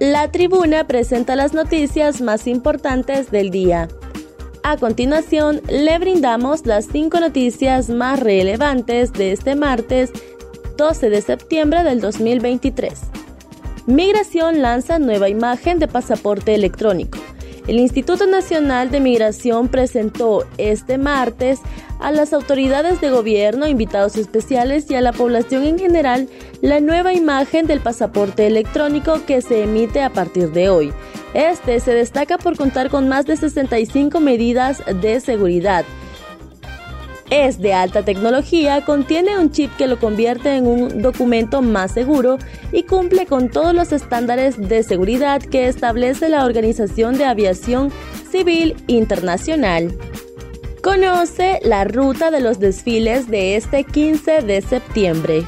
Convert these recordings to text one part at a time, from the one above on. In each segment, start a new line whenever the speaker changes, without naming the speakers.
La tribuna presenta las noticias más importantes del día. A continuación, le brindamos las cinco noticias más relevantes de este martes 12 de septiembre del 2023. Migración lanza nueva imagen de pasaporte electrónico. El Instituto Nacional de Migración presentó este martes a las autoridades de gobierno, invitados especiales y a la población en general la nueva imagen del pasaporte electrónico que se emite a partir de hoy. Este se destaca por contar con más de 65 medidas de seguridad. Es de alta tecnología, contiene un chip que lo convierte en un documento más seguro y cumple con todos los estándares de seguridad que establece la Organización de Aviación Civil Internacional. Conoce la ruta de los desfiles de este 15 de septiembre.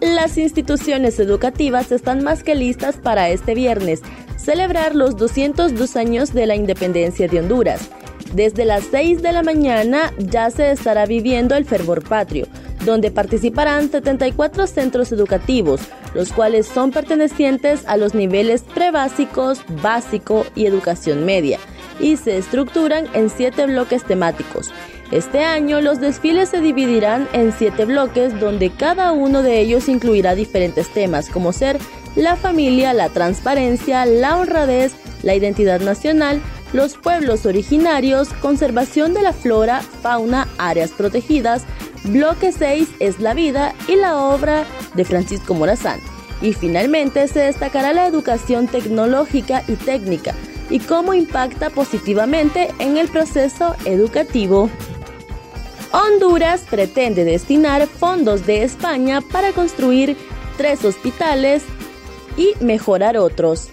Las instituciones educativas están más que listas para este viernes celebrar los 202 años de la independencia de Honduras. Desde las 6 de la mañana ya se estará viviendo el fervor patrio, donde participarán 74 centros educativos, los cuales son pertenecientes a los niveles prebásicos, básico y educación media y se estructuran en siete bloques temáticos. Este año los desfiles se dividirán en siete bloques donde cada uno de ellos incluirá diferentes temas como ser la familia, la transparencia, la honradez, la identidad nacional, los pueblos originarios, conservación de la flora, fauna, áreas protegidas, bloque 6 es la vida y la obra de Francisco Morazán. Y finalmente se destacará la educación tecnológica y técnica, y cómo impacta positivamente en el proceso educativo. Honduras pretende destinar fondos de España para construir tres hospitales y mejorar otros.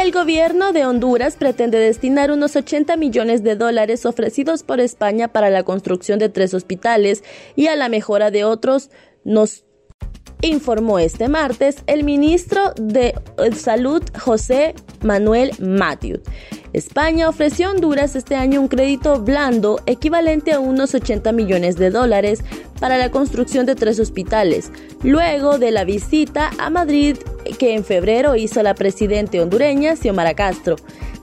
El gobierno de Honduras pretende destinar unos 80 millones de dólares ofrecidos por España para la construcción de tres hospitales y a la mejora de otros, nos informó este martes el ministro de Salud José Manuel Matthew. España ofreció a Honduras este año un crédito blando equivalente a unos 80 millones de dólares para la construcción de tres hospitales, luego de la visita a Madrid que en febrero hizo la presidenta hondureña Xiomara Castro.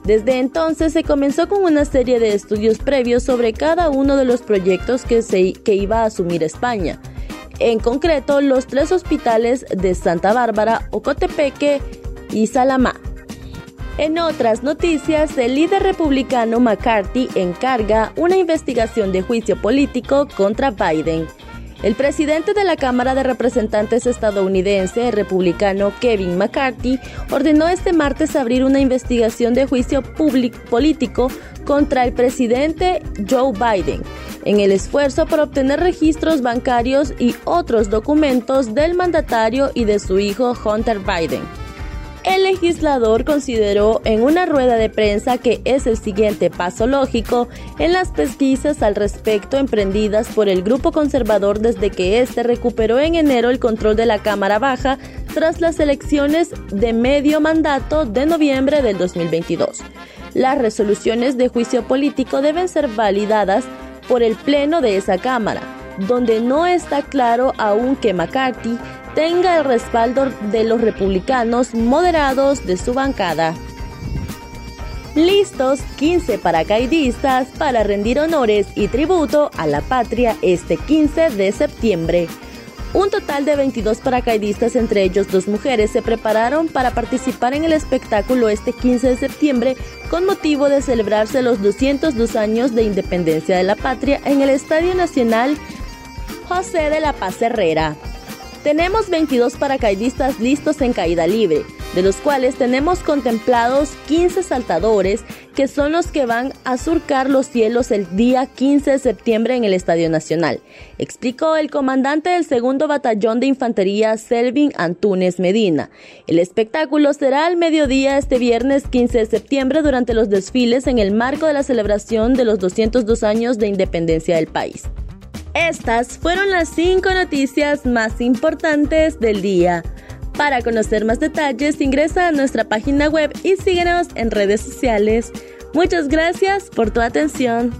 Desde entonces se comenzó con una serie de estudios previos sobre cada uno de los proyectos que, se, que iba a asumir España en concreto los tres hospitales de Santa Bárbara, Ocotepeque y Salamá. En otras noticias, el líder republicano McCarthy encarga una investigación de juicio político contra Biden. El presidente de la Cámara de Representantes estadounidense, republicano Kevin McCarthy, ordenó este martes abrir una investigación de juicio político contra el presidente Joe Biden en el esfuerzo por obtener registros bancarios y otros documentos del mandatario y de su hijo Hunter Biden. El legislador consideró en una rueda de prensa que es el siguiente paso lógico en las pesquisas al respecto emprendidas por el grupo conservador desde que éste recuperó en enero el control de la Cámara Baja tras las elecciones de medio mandato de noviembre del 2022. Las resoluciones de juicio político deben ser validadas por el Pleno de esa Cámara, donde no está claro aún que McCarthy tenga el respaldo de los republicanos moderados de su bancada. Listos 15 paracaidistas para rendir honores y tributo a la patria este 15 de septiembre. Un total de 22 paracaidistas, entre ellos dos mujeres, se prepararon para participar en el espectáculo este 15 de septiembre con motivo de celebrarse los 202 años de independencia de la patria en el Estadio Nacional José de la Paz Herrera. Tenemos 22 paracaidistas listos en caída libre, de los cuales tenemos contemplados 15 saltadores que son los que van a surcar los cielos el día 15 de septiembre en el Estadio Nacional, explicó el comandante del segundo batallón de infantería Selvin Antunes Medina. El espectáculo será al mediodía este viernes 15 de septiembre durante los desfiles en el marco de la celebración de los 202 años de independencia del país. Estas fueron las cinco noticias más importantes del día. Para conocer más detalles, ingresa a nuestra página web y síguenos en redes sociales. Muchas gracias por tu atención.